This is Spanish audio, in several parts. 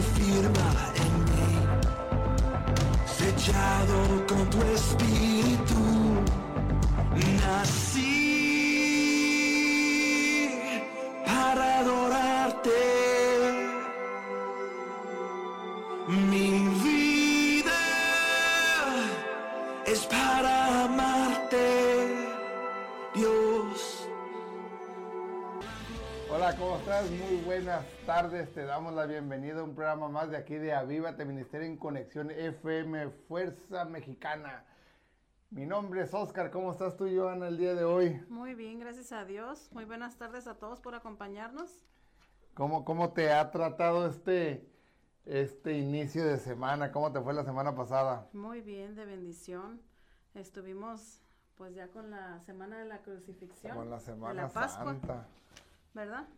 tu en mí, sellado con tu espíritu, tardes. Te damos la bienvenida a un programa más de aquí de Avívate Ministerio en Conexión FM Fuerza Mexicana. Mi nombre es Oscar. ¿Cómo estás tú, Joana, el día de hoy? Muy bien, gracias a Dios. Muy buenas tardes a todos por acompañarnos. ¿Cómo, cómo te ha tratado este, este inicio de semana? ¿Cómo te fue la semana pasada? Muy bien, de bendición. Estuvimos pues ya con la semana de la crucifixión. Con la de Semana la Pascua, Santa. ¿verdad?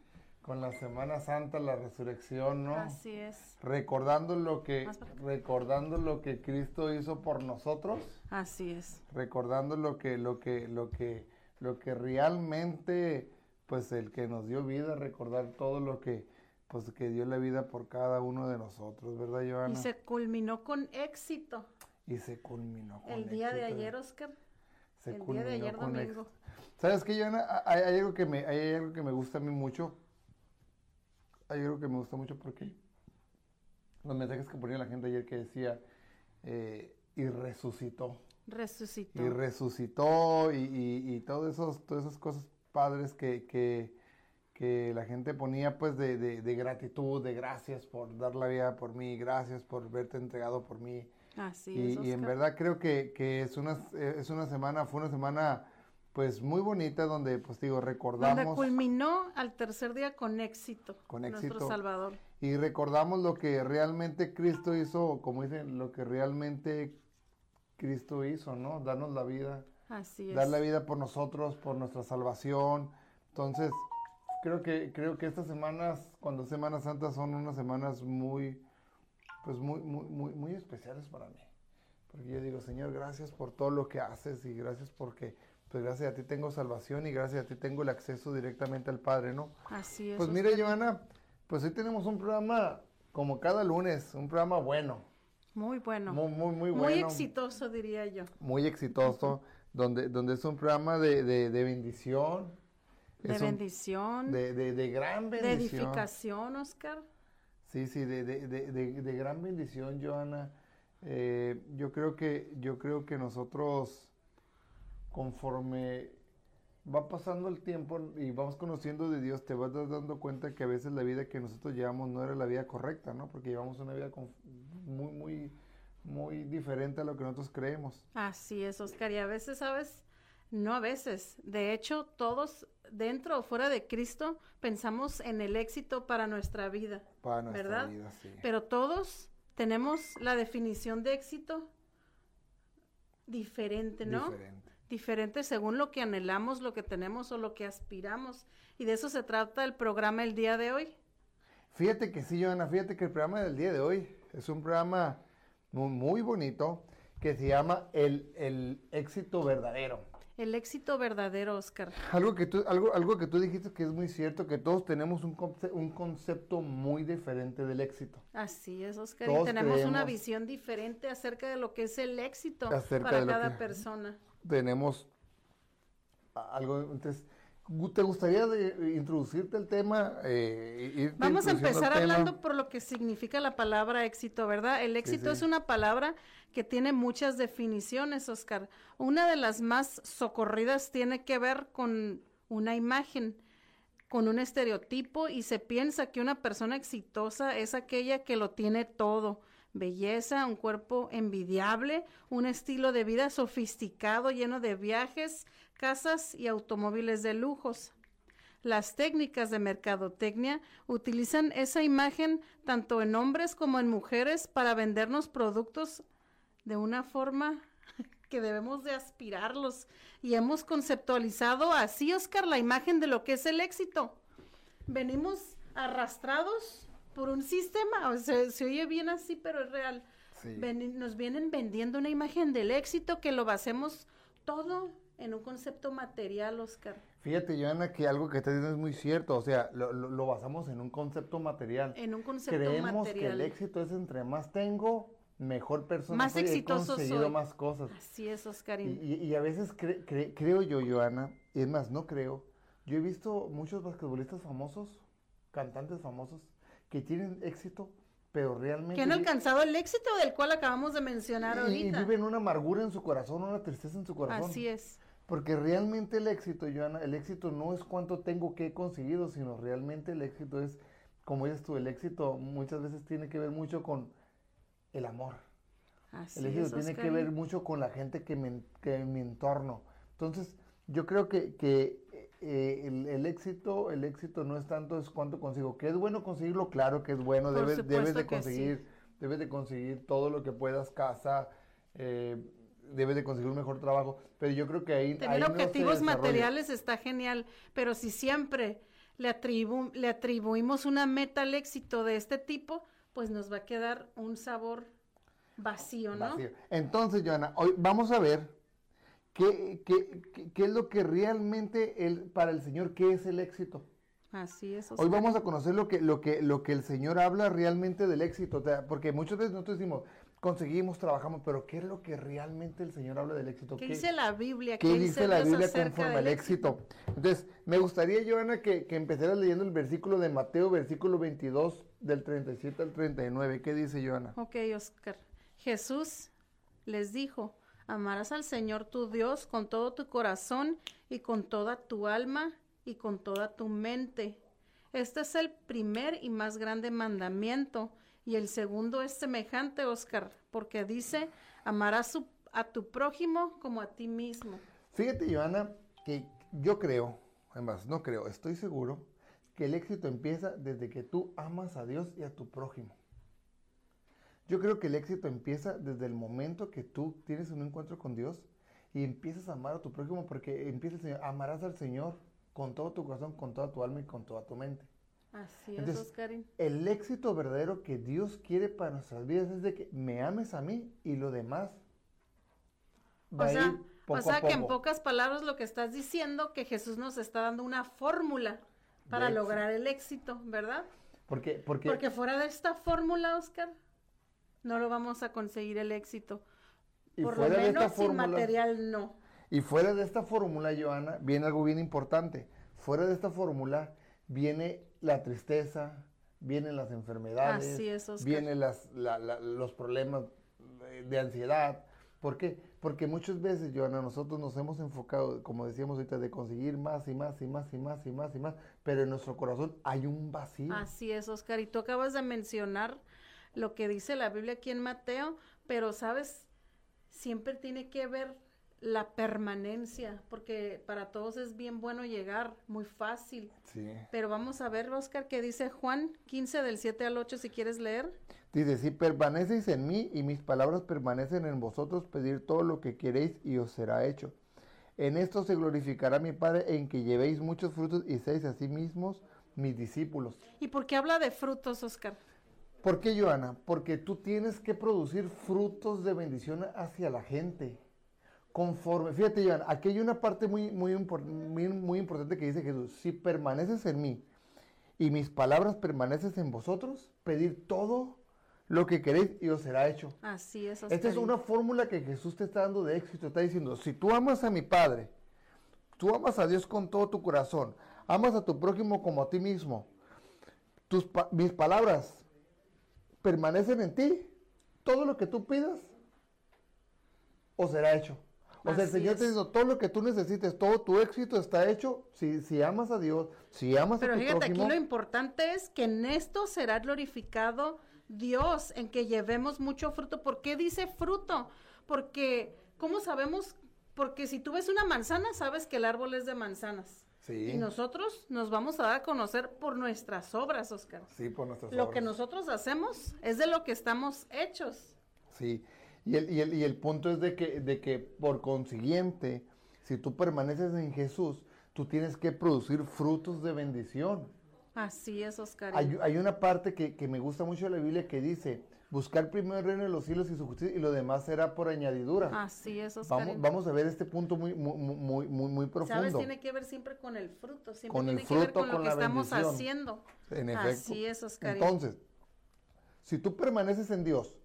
Con la Semana Santa, la resurrección, ¿no? Así es. Recordando lo que, recordando lo que Cristo hizo por nosotros. Así es. recordando lo que lo que lo que lo que realmente pues el que nos dio vida recordar todo lo que pues que dio la vida por cada uno de nosotros verdad Joana Y se culminó con éxito Y se culminó con el día de ayer, Oscar. Se el día de ayer con domingo. éxito. sabes qué Joana hay, hay algo que me hay algo que me gusta a mí mucho hay algo que me gusta mucho porque los mensajes que ponía la gente ayer que decía eh, y resucitó Resucitó. y resucitó y, y, y todo esos, todas esas cosas padres que, que, que la gente ponía pues de, de, de gratitud, de gracias por dar la vida por mí, gracias por verte entregado por mí. Así y, es, y en verdad creo que, que es, una, es una semana, fue una semana pues muy bonita donde pues digo, Donde recordamos culminó al tercer día con éxito. Con Nuestro éxito. Salvador. y recordamos lo que realmente Cristo hizo, como dicen, lo que realmente Cristo hizo, ¿no? Darnos la vida. Así es. dar la vida por nosotros, por nuestra salvación. Entonces, creo que creo que estas semanas, cuando Semana Santa, son unas semanas muy, pues muy, muy, muy, muy especiales para mí. Porque yo digo, Señor, gracias por todo lo que haces y gracias porque, pues gracias a ti tengo salvación y gracias a ti tengo el acceso directamente al Padre, ¿no? Así es. Pues Oscar. mire, Joana, pues hoy tenemos un programa como cada lunes, un programa bueno, Muy bueno. muy, muy, muy Muy bueno exitoso, diría yo. muy exitoso, donde, donde es un programa de, de, de bendición. De un- bendición. de, de, de gran de bendición. edificación, Oscar. Sí, sí, de, de, de, de, de gran bendición, Joana. Eh, yo creo que, yo creo que nosotros, conforme va pasando el tiempo y vamos conociendo de Dios, te vas dando cuenta que a veces la vida que nosotros llevamos no era la vida correcta, ¿no? Porque llevamos una vida muy, muy, muy diferente a lo que nosotros creemos. Así es, Oscar. Y a veces, ¿sabes? No a veces. De hecho, todos dentro o fuera de Cristo pensamos en el éxito para nuestra vida. Para nuestra ¿Verdad? vida, sí. Pero todos tenemos la definición de éxito diferente, ¿no? Diferente. Diferente según lo que anhelamos, lo que tenemos o lo que aspiramos. Y de eso se trata el programa el día de hoy. Fíjate que sí, Joana, fíjate que el programa del día de hoy es un programa muy, muy bonito que se llama el, el éxito verdadero. El éxito verdadero, Oscar. Algo que, tú, algo, algo que tú dijiste que es muy cierto, que todos tenemos un, conce- un concepto muy diferente del éxito. Así es, Oscar. Todos y tenemos una visión diferente acerca de lo que es el éxito para cada que- persona. Tenemos algo, entonces, ¿te gustaría de- introducirte el tema? Eh, Vamos a empezar tema? hablando por lo que significa la palabra éxito, ¿verdad? El éxito sí. es una palabra que tiene muchas definiciones, Oscar. Una de las más socorridas tiene que ver con una imagen, con un estereotipo y se piensa que una persona exitosa es aquella que lo tiene todo. Belleza, un cuerpo envidiable, un estilo de vida sofisticado lleno de viajes, casas y automóviles de lujos. Las técnicas de mercadotecnia utilizan esa imagen tanto en hombres como en mujeres para vendernos productos de una forma que debemos de aspirarlos. Y hemos conceptualizado así, Oscar, la imagen de lo que es el éxito. Venimos arrastrados por un sistema, o sea, se oye bien así, pero es real. Sí. Ven- nos vienen vendiendo una imagen del éxito que lo basemos todo en un concepto material, Oscar. Fíjate, Joana, que algo que estás diciendo es muy cierto. O sea, lo, lo- lo basamos en un concepto material. En un concepto Creemos que material. el éxito es entre más tengo, mejor persona Más soy, he exitoso conseguido soy. más cosas. Así es, Y, y- y a veces cre- cre- creo yo, Joana, y es más, no creo. Yo he visto muchos basquetbolistas famosos, cantantes famosos, que tienen éxito, pero realmente... que han alcanzado el éxito del cual acabamos de mencionar y, y ahorita. viven una amargura en su corazón, una tristeza en su corazón. Así es. Porque realmente el éxito, Joana, el éxito no es cuánto tengo que he conseguido, sino realmente el éxito es, como dices tú, el éxito muchas veces tiene que ver mucho con el amor. Así El éxito es, tiene que ver mucho con la gente que, me, que en mi entorno. Entonces, yo creo que, que, eh, el, el éxito, el éxito no es tanto es cuánto consigo. Que es bueno conseguirlo, claro que es bueno. Debes, debes de sí. conseguir, debes de conseguir todo lo que puedas, casa, eh, debes de conseguir un mejor trabajo. Pero yo creo que ahí, Tener objetivos materiales está genial, pero si siempre le, atribu- le atribuimos una meta al éxito de este tipo, pues nos va a quedar un sabor vacío, ¿no? Vacío. Entonces, Joana, hoy vamos a ver qué, qué- qué- qué es lo que realmente el, para el Señor, qué es el éxito. Así es. Hoy Oscar. vamos a conocer lo que, lo que, lo que el Señor habla realmente del éxito, o sea, porque muchas veces nosotros decimos, conseguimos, trabajamos, pero ¿qué es lo que realmente el Señor habla del éxito? ¿Qué dice la Biblia? ¿Qué dice la Biblia conforme al éxito? Entonces, me gustaría, Joana, que, que empezaras leyendo el versículo de Mateo, versículo 22, del 37 al 39. ¿Qué dice Joana? Ok, Oscar. Jesús les dijo, amarás al Señor tu Dios con todo tu corazón y con toda tu alma y con toda tu mente. Este es el primer y más grande mandamiento. Y el segundo es semejante, Oscar, porque dice, amarás a tu prójimo como a ti mismo. Fíjate, Joana, que yo creo, además, no creo, estoy seguro que el éxito empieza desde que tú amas a Dios y a tu prójimo. Yo creo que el éxito empieza desde el momento que tú tienes un encuentro con Dios y empiezas a amar a tu prójimo porque empieza el Señor, amarás al Señor con todo tu corazón, con toda tu alma y con toda tu mente. Así es, Entonces, Oscarín. El éxito verdadero que Dios quiere para nuestras vidas es de que me ames a mí y lo demás va O a sea, ir poco o sea a que en poco. pocas palabras lo que estás diciendo, que Jesús nos está dando una fórmula para lograr el éxito, ¿verdad? Porque, porque, Porque fuera de esta fórmula, Oscar, no lo vamos a conseguir el éxito. y Por lo fuera de esta menos sin fórmula- material no. Y fuera de esta fórmula, Joana, viene algo bien importante. Fuera de esta fórmula viene la tristeza, vienen las enfermedades, Así es, Oscar. vienen las, la- la- los problemas de, de ansiedad. ¿Por qué? Porque muchas veces, Joana, nosotros nos hemos enfocado, como decíamos ahorita, de conseguir más y más y más y más y más y más, pero en nuestro corazón hay un vacío. Así es, Oscar. Y tú acabas de mencionar lo que dice la Biblia aquí en Mateo, pero sabes, siempre tiene que ver la permanencia, porque para todos es bien bueno llegar, muy fácil. Sí. Pero vamos a ver, Oscar, qué dice Juan 15 del 7 al 8, si quieres leer. Dice, si permanecéis en mí y mis palabras permanecen en vosotros, pedir todo lo que queréis y os será hecho. En esto se glorificará mi Padre en que llevéis muchos frutos y seáis así mismos mis discípulos. ¿Y por qué habla de frutos, Oscar? ¿Por qué, Joana? Porque tú tienes que producir frutos de bendición hacia la gente. Conforme, fíjate, Joana, aquí hay una parte muy, muy, impor- muy, muy importante que dice Jesús, si permaneces en mí y mis palabras permanecen en vosotros, pedir todo lo que queréis y os será hecho. Así es. Esta es una fórmula que Jesús te está dando de éxito. Está diciendo, si tú amas a mi Padre, tú amas a Dios con todo tu corazón, amas a tu prójimo como a ti mismo, tus mis palabras permanecen en ti, todo lo que tú pidas, os será hecho. O sea, el Señor es. te dice, todo lo que tú necesites, todo tu éxito está hecho si, si amas a Dios, si amas Pero a tu fíjate, prójimo. aquí lo importante es que en esto será glorificado Dios, en que llevemos mucho fruto. ¿Por qué dice fruto? Porque, ¿cómo sabemos? Porque si tú ves una manzana, sabes que el árbol es de manzanas. Sí, Y nosotros nos vamos a dar a conocer por nuestras obras, Oscar. sí, por nuestras Lo que obras. nosotros hacemos es de lo que estamos hechos. Sí, y el, y el, y el punto es de que, de que por consiguiente, si tú permaneces en Jesús, tú tienes que producir frutos de bendición. Así es, Oscar. Hay, hay una parte que, que me gusta mucho de la Biblia que dice, buscar primero el reino de los cielos y su justicia y lo demás será por añadidura. Así es, Oscarín. vamos, vamos a ver este punto muy, muy, muy, muy, muy profundo. ¿Sabes? Tiene que ver siempre con el fruto, siempre Con el tiene que ver con lo con que la estamos bendición. haciendo. En efecto. Así es, Oscarín. Entonces, si tú permaneces en Dios,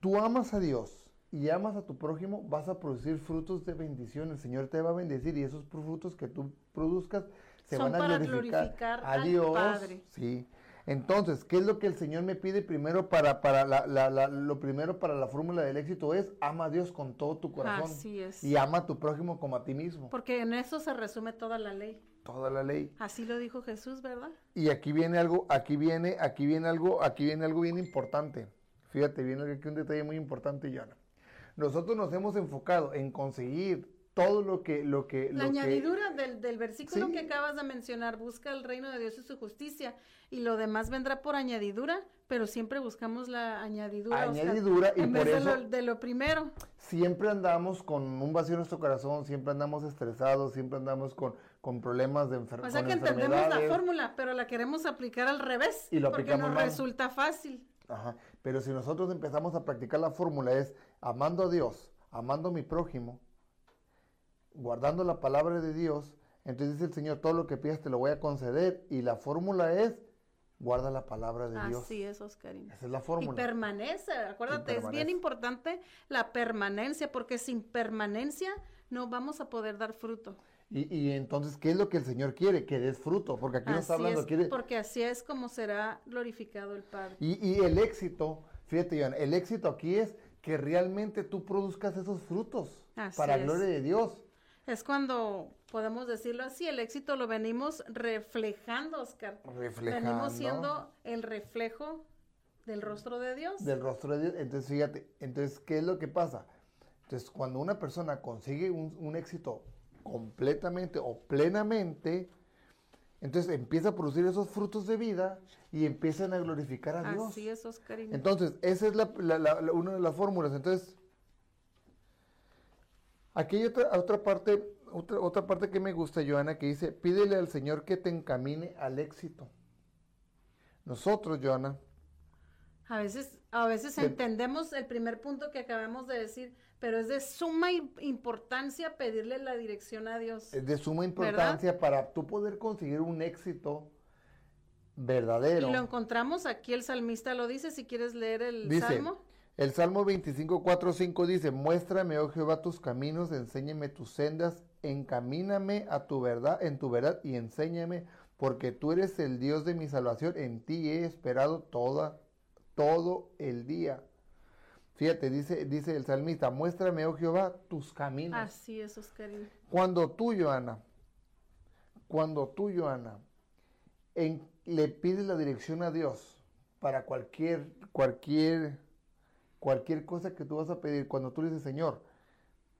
tú amas a Dios y amas a tu prójimo, vas a producir frutos de bendición. El Señor te va a bendecir y esos frutos que tú produzcas se Son van a para glorificar, glorificar a Dios. Padre. Sí. Entonces, ¿qué es lo que el Señor me pide primero para, para la, la- la- lo primero para la fórmula del éxito? Es ama a Dios con todo tu corazón. Así es. Y ama a tu prójimo como a ti mismo. Porque en eso se resume toda la ley. Toda la ley. Así lo dijo Jesús, ¿verdad? Y aquí viene algo, aquí viene, aquí viene algo, aquí viene algo bien importante. Fíjate, viene aquí un detalle muy importante, Joana. Nosotros nos hemos enfocado en conseguir todo lo que, lo que, La lo que- añadidura del, del versículo Sí. que acabas de mencionar, busca el reino de Dios y su justicia, y lo demás vendrá por añadidura, pero siempre buscamos la añadidura. Añadidura, y en por vez eso- de, lo, de lo primero. siempre andamos con un vacío en nuestro corazón, siempre andamos estresados, siempre andamos con, con problemas de enfer- O sea que entendemos la fórmula, pero la queremos aplicar al revés, Y lo porque nos mal. resulta fácil. Ajá. Pero si nosotros empezamos a practicar la fórmula es amando a Dios, amando a mi prójimo, guardando la palabra de Dios, entonces dice el Señor, todo lo que pidas te lo voy a conceder y la fórmula es guarda la palabra de Dios. Así es, Oscarín. Esa es la Y fórmula. permanece, acuérdate, es bien importante la permanencia, porque sin permanencia no vamos a poder dar fruto. Y, y entonces, ¿qué es lo que el Señor quiere? Que des fruto, porque aquí no está Así hablando, es, quiere... porque así es como será glorificado el Padre. Y, y el éxito, fíjate, Joana, el éxito aquí es que realmente tú produzcas esos frutos Así para es. gloria de Dios. Es cuando podemos decirlo así, el éxito lo venimos reflejando, Oscar. Reflejando. Venimos siendo el reflejo del rostro de Dios. del rostro de Dios. Entonces, fíjate, entonces, ¿qué es lo que pasa? Entonces, cuando una persona consigue un, un éxito completamente o plenamente, entonces empieza a producir esos frutos de vida y empiezan a glorificar a Dios. Así es, Oscarino. Entonces, esa es la- la- la- la- una de las fórmulas. Entonces, aquí hay otra, otra parte, otra, otra parte que me gusta, Joana, que dice, pídele al Señor que te encamine al éxito. Nosotros, Joana, A veces, a veces Te- entendemos el primer punto que acabamos de decir, pero es de suma im- importancia pedirle la dirección a Dios. es de suma importancia para tú poder conseguir un éxito verdadero. Y lo encontramos aquí, el salmista lo dice, si quieres leer el Dice, salmo. El Salmo 25, 4, 5 dice, muéstrame, oh Jehová, tus caminos, enséñame tus sendas, encamíname a tu verdad, en tu verdad, y enséñame, porque tú eres el Dios de mi salvación, en ti he esperado toda, todo el día. Fíjate, dice, dice el salmista, muéstrame, oh Jehová, tus caminos. Así es, Oscarino. Cuando tú, Joana, cuando tú, Joana, en- le pides la dirección a Dios para cualquier, cualquier, cualquier cosa que tú vas a pedir, cuando tú le dices, Señor,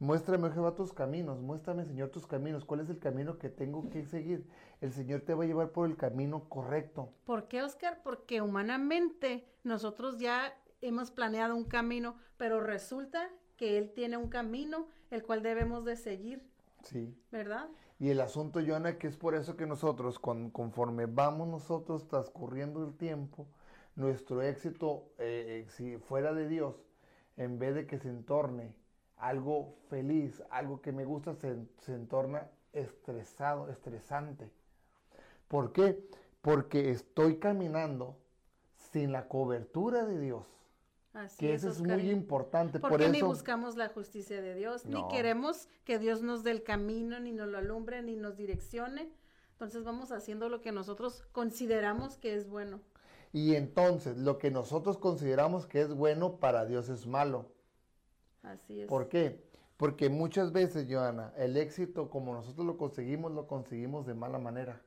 muéstrame, oh Jehová, tus caminos, muéstrame, Señor, tus caminos, cuál es el camino que tengo que seguir, el Señor te va a llevar por el camino correcto. ¿Por qué, Oscar? Porque humanamente nosotros ya hemos planeado un camino, pero resulta que Él tiene un camino el cual debemos de seguir, Sí. ¿verdad? Y el asunto, Joana, que es por eso que nosotros, con- conforme vamos nosotros transcurriendo el tiempo, nuestro éxito, eh, eh, si fuera de Dios, en vez de que se entorne algo feliz, algo que me gusta, se, se entorna estresado, estresante. ¿Por qué? Porque estoy caminando sin la cobertura de Dios, Así que eso es muy importante. ¿Por Por qué ni eso, buscamos la justicia de Dios? Ni queremos que Dios nos dé el camino, ni nos lo alumbre, ni nos direccione. Entonces vamos haciendo lo que nosotros consideramos que es bueno. Y entonces lo que nosotros consideramos que es bueno para Dios es malo. Así es. ¿Por qué? Porque muchas veces, Joana, el éxito como nosotros lo conseguimos, lo conseguimos de mala manera.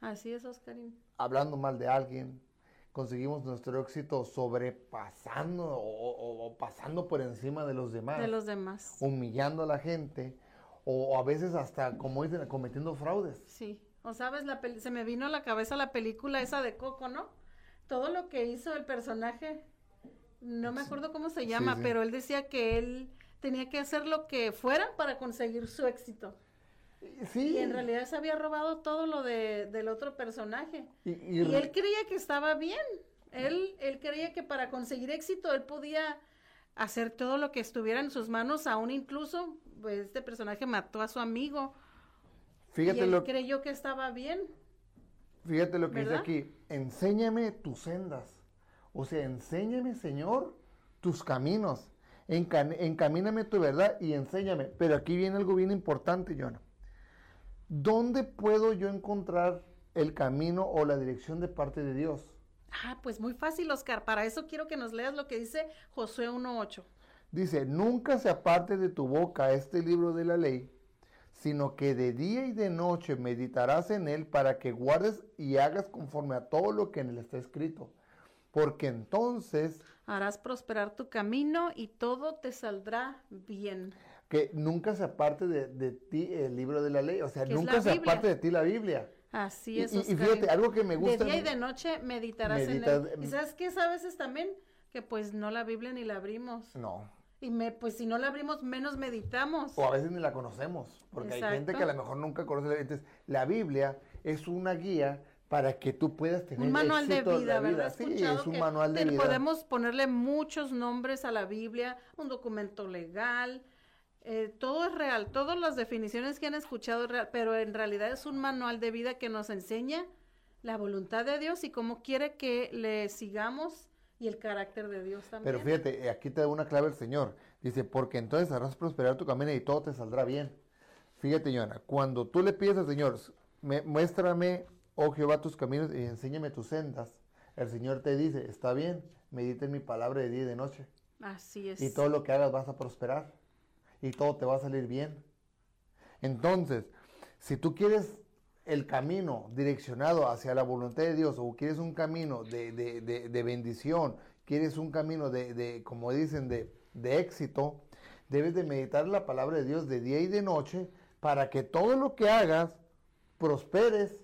Así es, Oscarín. Hablando mal de alguien, conseguimos nuestro éxito sobrepasando o, o- o pasando por encima de los demás, De los demás. humillando a la gente, o, a veces hasta, como dicen, cometiendo fraudes. Sí. O sabes, la peli- se me vino a la cabeza la película esa de Coco, ¿no? Todo lo que hizo el personaje, no me acuerdo cómo se llama, sí. pero él decía que él tenía que hacer lo que fuera para conseguir su éxito. Sí. Y en realidad se había robado todo lo de, del otro personaje. Y- y él creía que estaba bien. Él, él creía que para conseguir éxito él podía hacer todo lo que estuviera en sus manos, aún incluso pues, este personaje mató a su amigo. Y Fíjate él lo, creyó que estaba bien. fíjate lo que dice aquí. Enséñame tus sendas. O sea, enséñame, Señor, tus caminos. Enca- encamíname tu verdad y enséñame. Pero aquí viene algo bien importante, Jonah. ¿Dónde puedo yo encontrar el camino o la dirección de parte de Dios? Ah, pues muy fácil, Oscar. Para eso quiero que nos leas lo que dice Josué 1.8. Dice, nunca se aparte de tu boca este libro de la ley, sino que de día y de noche meditarás en él para que guardes y hagas conforme a todo lo que en él está escrito. Porque entonces, Harás prosperar tu camino y todo te saldrá bien. que nunca se aparte de, de ti el libro de la ley, o sea, nunca se Biblia. aparte de ti la Biblia. Así es, y- fíjate, algo que me gusta De día y de noche meditarás en él. ¿Y sabes qué? A veces también que pues no la Biblia ni la abrimos. No, Y me, pues si no la abrimos, menos meditamos. o a veces ni la conocemos, porque hay gente que a lo mejor nunca conoce la Entonces, la Biblia es una guía para que tú puedas tener Un manual de éxito en vida, la ¿verdad? Sí, es un que manual de vida. Podemos ponerle muchos nombres a la Biblia, un documento legal, eh, todo es real, todas las definiciones que han escuchado es real, pero en realidad es un manual de vida que nos enseña la voluntad de Dios y cómo quiere que le sigamos y el carácter de Dios también. Pero fíjate, eh, aquí te da una clave el Señor. Dice, porque entonces harás prosperar tu camino y todo te saldrá bien. Fíjate, Joana, cuando tú le pides al Señor, "Me- muéstrame, oh Jehová, tus caminos y enséñame tus sendas, el Señor te dice, está bien, medita en mi palabra de día y de noche. Así es. Y todo lo que hagas vas a prosperar. Y todo te va a salir bien. Entonces, si tú quieres el camino direccionado hacia la voluntad de Dios o quieres un camino de, de- de- de bendición, quieres un camino de, como dicen, de éxito, debes de meditar la palabra de Dios de día y de noche para que todo lo que hagas prosperes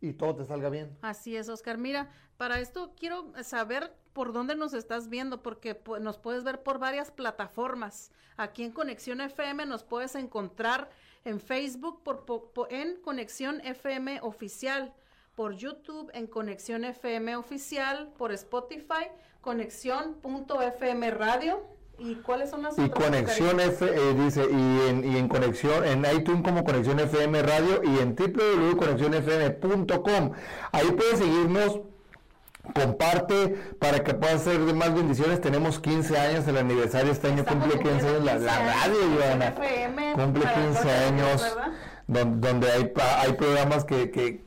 y todo te salga bien. Así es, Oscar. Mira, para esto quiero saber por dónde nos estás viendo, porque nos puedes ver por varias plataformas. Aquí en Conexión FM nos puedes encontrar en Facebook por, po- po- en Conexión FM Oficial, por YouTube en Conexión FM Oficial, por Spotify, Conexión.fm Radio. ¿Y cuáles son las Y otras, conexión? F, eh, dice, y en, y en conexión, en iTunes como Conexión FM Radio y en www.conexionfm.com. Ahí puedes seguirnos, comparte para que puedas hacer de más bendiciones. Tenemos 15 años, el aniversario este año Estamos cumple 15 años la, la 15 radio, Joana. Cumple para 15 todos los años, ¿verdad? don- donde hay, hay programas que, que,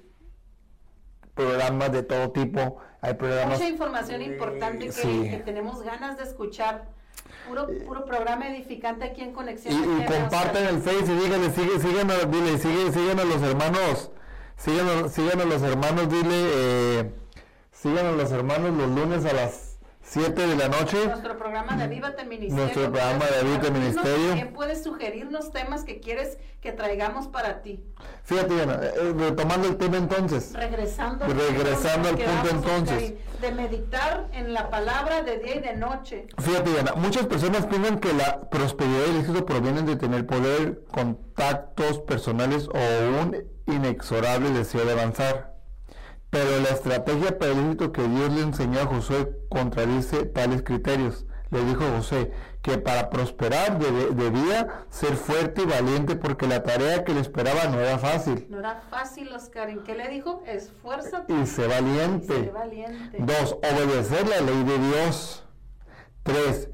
programas de todo tipo, hay programas... Mucha información importante que, Sí. que tenemos ganas de escuchar. Puro, puro programa edificante aquí en Conexión. Y, y Oscar. el Face y díganle, sigue, síguenos, dile, sigue, síguenos los hermanos, síguenos, síguenos los hermanos, dile, eh, síguenos los hermanos los lunes a las 7 de la noche. Nuestro programa de Avívate Ministerio. Nuestro programa de Avívate Ministerio. También puedes sugerirnos temas que quieres que traigamos para ti. Fíjate, Diana, eh, retomando el tema entonces. Regresando, Regresando al punto entonces. De meditar en la palabra de día y de noche. Fíjate, Diana, muchas personas piensan que la prosperidad y el éxito provienen de tener poder, contactos personales o un inexorable deseo de avanzar. Pero la estrategia para el éxito que Dios le enseñó a Josué contradice tales criterios. Le dijo José que para prosperar debía ser fuerte y valiente porque la tarea que le esperaba no era fácil. No era fácil, Oscar. ¿En qué le dijo? Esfuérzate. Y sé y valiente. sé valiente. Dos, obedecer la ley de Dios. Tres,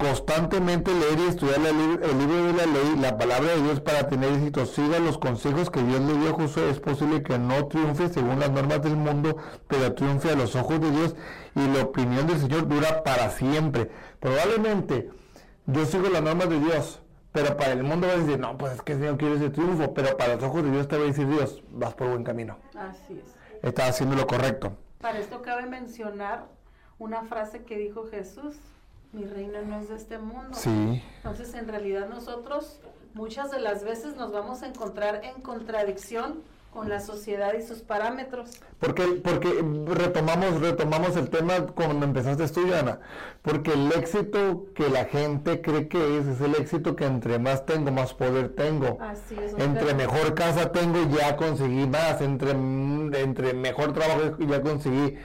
constantemente leer y estudiar la el libro de la ley, la palabra de Dios para tener éxito. Siga los consejos que Dios le dio a Josué. Es posible que no triunfe según las normas del mundo, pero triunfe a los ojos de Dios y la opinión del Señor dura para siempre. Probablemente yo sigo las normas de Dios, pero para el mundo va a decir, no, pues es que el Señor quiere ese triunfo, pero para los ojos de Dios te va a decir Dios, vas por buen camino. Así es. Estás haciendo lo correcto. Para esto cabe mencionar una frase que dijo Jesús, mi reino no es de este mundo. Sí. Entonces, en realidad nosotros muchas de las veces nos vamos a encontrar en contradicción con la sociedad y sus parámetros. Porque, porque retomamos, retomamos el tema cuando empezaste tú, Ana. Porque el éxito que la gente cree que es, es el éxito que entre más tengo, más poder tengo. Así es. Entre mejor casa tengo, ya conseguí más. Entre, entre mejor trabajo, ya conseguí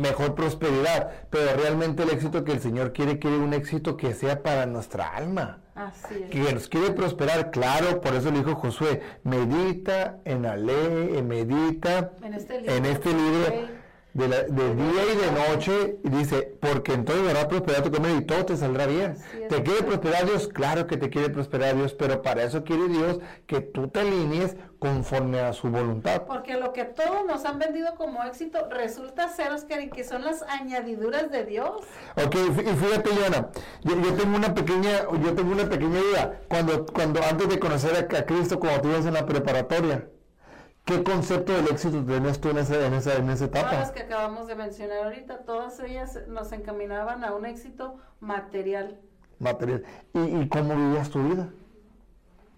mejor prosperidad, pero realmente el éxito que el Señor quiere quiere un éxito que sea para nuestra alma Así es. que nos quiere prosperar, claro, por eso le dijo Josué, medita en la ley, medita En este libro, en este libro. De, la- de día y de noche, y dice, porque entonces hará prosperar tu camino y todo te saldrá bien. ¿Te quiere prosperar Dios? Claro que te quiere prosperar Dios, pero para eso quiere Dios que tú te alinees conforme a su voluntad. Porque lo que todos nos han vendido como éxito resulta ser, Oscar, que son las añadiduras de Dios. Ok, y fíjate, Joana, yo, yo tengo una pequeña, yo tengo una pequeña duda. Cuando, cuando antes de conocer a, a Cristo, cuando tú ibas en la preparatoria, ¿qué concepto del éxito tenías tú en esa, en esa, en esa Todas las etapa? que acabamos de mencionar ahorita, todas ellas nos encaminaban a un éxito material. Material. ¿Y, y cómo vivías tu vida?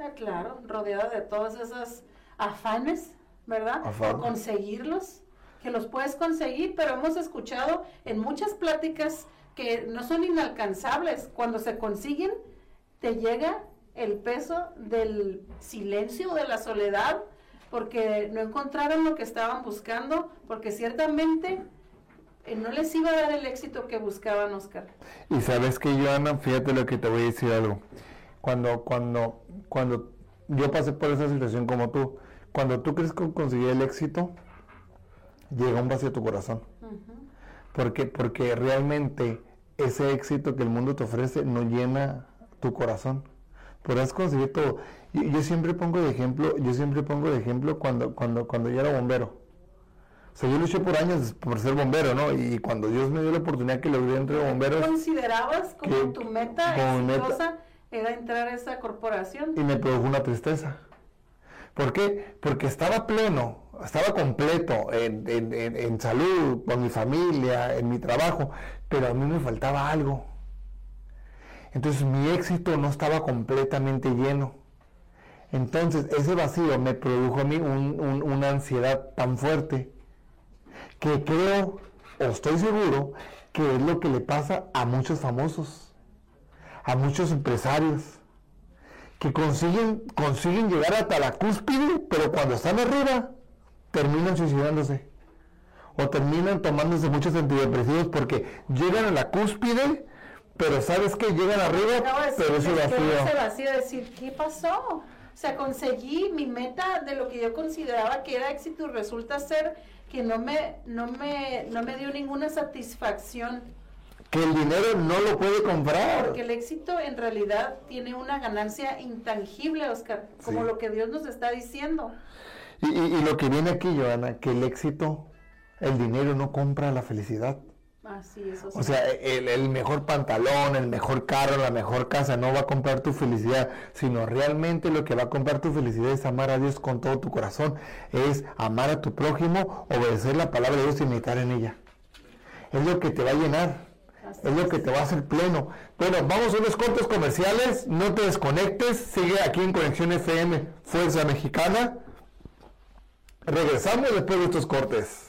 Ah, claro, rodeada de todos esos afanes, ¿verdad? Por conseguirlos, que los puedes conseguir, pero hemos escuchado en muchas pláticas que no son inalcanzables. Cuando se consiguen, te llega el peso del silencio, de la soledad, porque no encontraron lo que estaban buscando, porque ciertamente eh, no les iba a dar el éxito que buscaban, Oscar. Y sabes que, Joana, fíjate lo que te voy a decir algo. Cuando, cuando, cuando yo pasé por esa situación como tú, cuando tú crees que conseguir el éxito, llega un vacío a tu corazón. Porque, porque realmente ese éxito que el mundo te ofrece no llena tu corazón. Podrás conseguir todo. Yo, yo siempre pongo de ejemplo, yo siempre pongo de ejemplo cuando, cuando, cuando yo era bombero. O sea, yo luché por años por ser bombero, ¿no? Y cuando Dios me dio la oportunidad que logré entre bomberos, ¿Considerabas como que- tu meta como meta- era entrar a esa corporación? y me produjo una tristeza. ¿Por qué? Porque estaba pleno, estaba completo en, en- en- en salud, con mi familia, en mi trabajo, pero a mí me faltaba algo. Entonces mi éxito no estaba completamente lleno. Entonces ese vacío me produjo a mí un- un- una ansiedad tan fuerte que creo, o estoy seguro, que es lo que le pasa a muchos famosos, a muchos empresarios que consiguen, consiguen llegar hasta la cúspide, pero cuando están arriba, terminan suicidándose. O terminan tomándose muchos antidepresivos porque llegan a la cúspide, pero sabes que llegan arriba, de decir, pero ese vacío. vacío de decir, ¿qué pasó? O sea, conseguí mi meta de lo que yo consideraba que era éxito y resulta ser que no me, no me, no me dio ninguna satisfacción. Que el dinero no lo puede comprar. Porque el éxito en realidad tiene una ganancia intangible, Oscar, como Sí. lo que Dios nos está diciendo. Y, y- y lo que viene aquí, Joana, que el éxito, el dinero no compra la felicidad. Así es, O sea, el, el mejor pantalón, el mejor carro, la mejor casa no va a comprar tu felicidad, sino realmente lo que va a comprar tu felicidad es amar a Dios con todo tu corazón, es amar a tu prójimo, obedecer la palabra de Dios y meditar en ella. Es lo que te va a llenar, Así es lo que te va a hacer pleno. Bueno, vamos a unos cortes comerciales, no te desconectes, sigue aquí en Conexión FM Fuerza Mexicana. Regresamos después de estos cortes.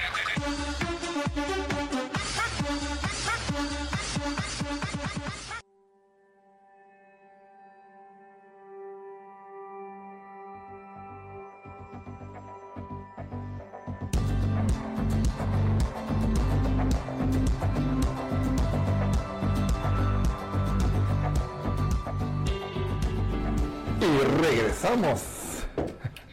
Y regresamos.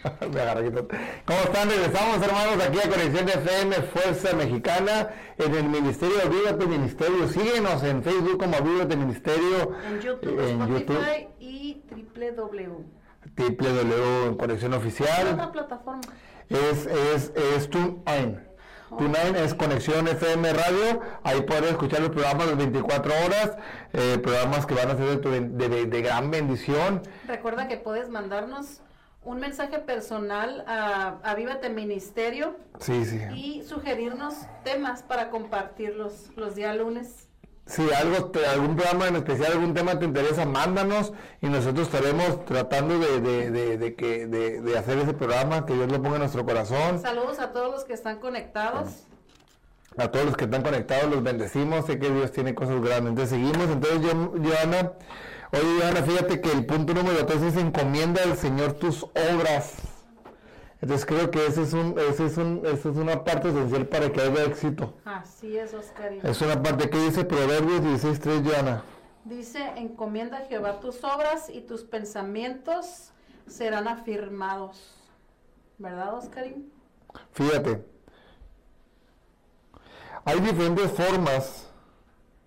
¿Cómo están? Regresamos, hermanos, aquí a Conexión de FM Fuerza Mexicana en el Ministerio Avívate Ministerio. Síguenos en Facebook como Avívate Ministerio. En YouTube, en YouTube, Spotify y www. www Conexión Es Oficial. una plataforma. Es, es, es TuneIn. TuneIn es Conexión FM Radio. Ahí podrás escuchar los programas de 24 horas, eh, programas que van a ser de, de- de- de gran bendición. Recuerda que puedes mandarnos un mensaje personal a Avívate Ministerio Sí, sí. y sugerirnos temas para compartirlos los días lunes. Si algo, te- algún programa en especial, algún tema te interesa, mándanos y nosotros estaremos tratando de, de- de- de que, de, de hacer ese programa, que Dios lo ponga en nuestro corazón. Saludos a todos los que están conectados. A todos los que están conectados los bendecimos, sé que Dios tiene cosas grandes. Entonces seguimos, entonces yo, Joana, oye Joana, fíjate que el punto número 3 es encomienda al Señor tus obras. Entonces creo que ese es un, ese es un, esa es una parte esencial para que haya éxito. Así es, Oscarín. Es una parte que dice Proverbios 16.3, Joana. Dice, encomienda a Jehová tus obras y tus pensamientos serán afirmados. ¿Verdad, Oscarín? Fíjate, hay diferentes formas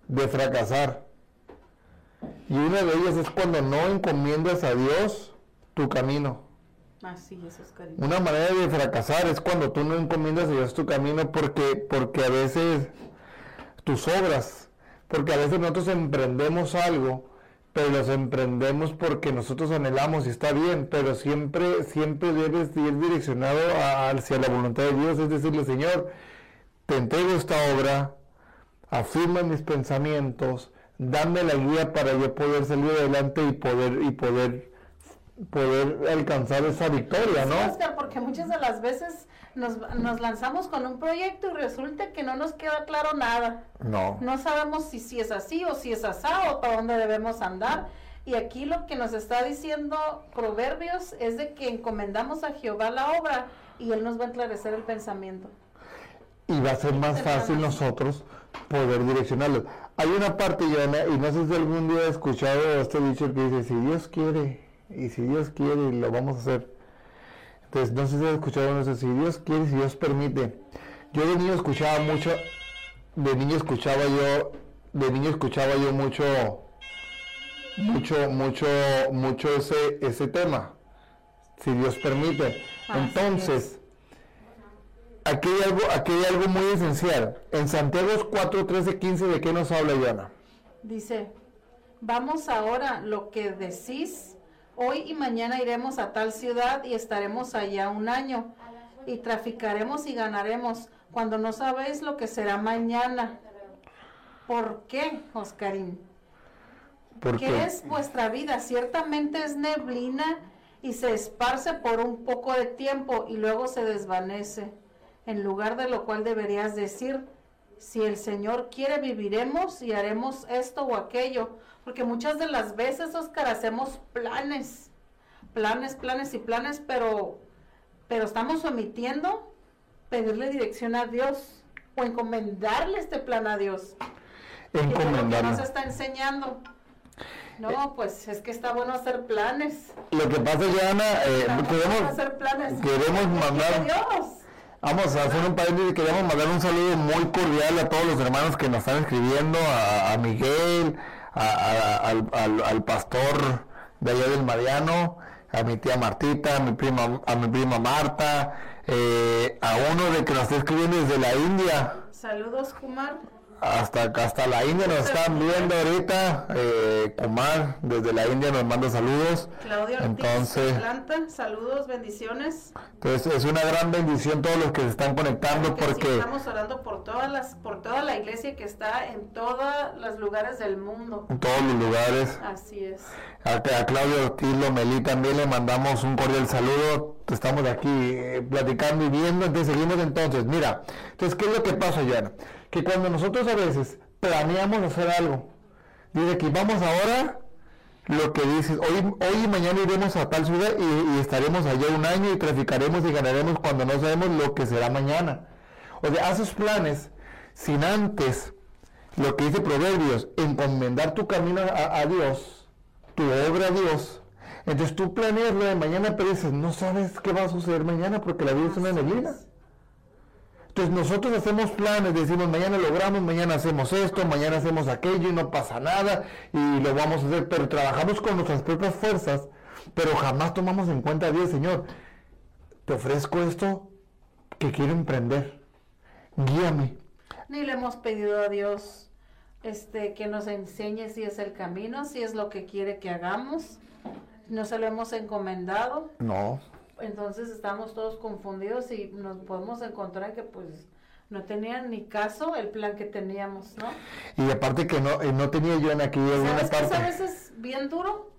de fracasar. Y una de ellas es cuando no encomiendas a Dios tu camino. Oscarín. Una manera de fracasar es cuando tú no encomiendas a Dios tu camino porque, porque a veces tus obras, porque a veces nosotros emprendemos algo, pero los emprendemos porque nosotros anhelamos y está bien, pero siempre, siempre debes ir direccionado hacia la voluntad de Dios, es decirle, Señor, te entrego esta obra, afirma mis pensamientos, dame la guía para yo poder salir adelante y poder, y poder, poder alcanzar esa victoria, Sí, ¿no? Oscar, porque muchas de las veces nos, nos lanzamos con un proyecto y resulta que no nos queda claro nada. No. No sabemos si, si es así o si es asado o para dónde debemos andar. Y aquí lo que nos está diciendo Proverbios es de que encomendamos a Jehová la obra y Él nos va a esclarecer el pensamiento. y va a ser más fácil nosotros poder direccionarlos. Hay una parte, Joana, y no sé si algún día he escuchado este dicho que dice, si Dios quiere, y si Dios quiere, lo vamos a hacer. Entonces, no sé si has escuchado eso, si Dios quiere, si Dios permite. Yo de niño escuchaba mucho, de niño escuchaba yo, de niño escuchaba yo mucho, mucho, mucho, mucho ese, ese tema, si Dios permite. Entonces, aquí hay algo, aquí hay algo muy esencial. En Santiago 4, 13, 15, ¿de qué nos habla Joana? Dice, vamos ahora, lo que decís, hoy y mañana iremos a tal ciudad y estaremos allá un año y traficaremos y ganaremos cuando no sabéis lo que será mañana. ¿Por qué, Oscarín? Porque ¿Qué es vuestra vida? Ciertamente es neblina y se esparce por un poco de tiempo y luego se desvanece. En lugar de lo cual deberías decir, si el Señor quiere viviremos y haremos esto o aquello. Porque muchas de las veces, Oscar, hacemos planes, planes, planes y planes, pero, pero estamos omitiendo pedirle dirección a Dios o encomendarle este plan a Dios. ¿Qué es nos está enseñando? No, pues es que está bueno hacer planes. Lo que pasa, Joana, eh, queremos, hacer planes. queremos mandar- Dios. vamos a hacer un paréntesis, queremos mandar un saludo muy cordial a todos los hermanos que nos están escribiendo, a, a Miguel, a- al, al- al pastor de allá del Mariano, a mi tía Martita, a mi prima, a mi prima Marta, eh, a uno de que nos está escribiendo la India. Saludos, Kumar. Hasta, hasta la India nos están viendo ahorita. Eh, Kumar, desde la India nos manda saludos. Claudia Ortiz, Entonces, Atlanta. Saludos, bendiciones. entonces es una gran bendición todos los que se están conectando sí, porque estamos orando por todas las, por toda la iglesia que está en todos los lugares del mundo. en todos los lugares. Así es. A, Claudio Ortiz Lomelí también le mandamos un cordial saludo. Estamos aquí eh, platicando y viendo. Entonces seguimos entonces. Mira, entonces, ¿qué es lo que pasa, Joana? Que cuando nosotros a veces planeamos hacer algo, dice que vamos ahora, lo que dices, hoy, hoy y mañana iremos a tal ciudad y, estaremos allá un año y traficaremos y ganaremos cuando no sabemos lo que será mañana. O sea, haces planes sin antes, lo que dice Proverbios, encomendar tu camino a Dios, tu obra a Dios. Entonces tú planeas lo de mañana, pero dices, no sabes qué va a suceder mañana porque la vida es una neblina. es. Entonces nosotros hacemos planes, decimos mañana logramos, mañana hacemos esto, mañana hacemos aquello y no pasa nada y lo vamos a hacer, pero trabajamos con nuestras propias fuerzas, pero jamás tomamos en cuenta a Dios, Señor, te ofrezco esto que quiero emprender. guíame. Ni le hemos pedido a Dios este que nos enseñe si es el camino, si es lo que quiere que hagamos. No se lo hemos encomendado. No, Entonces estamos todos confundidos y nos podemos encontrar que pues no tenían ni caso el plan que teníamos, ¿no? y aparte que no, no tenía yo en aquí alguna ¿Sabes es parte. a veces bien duro?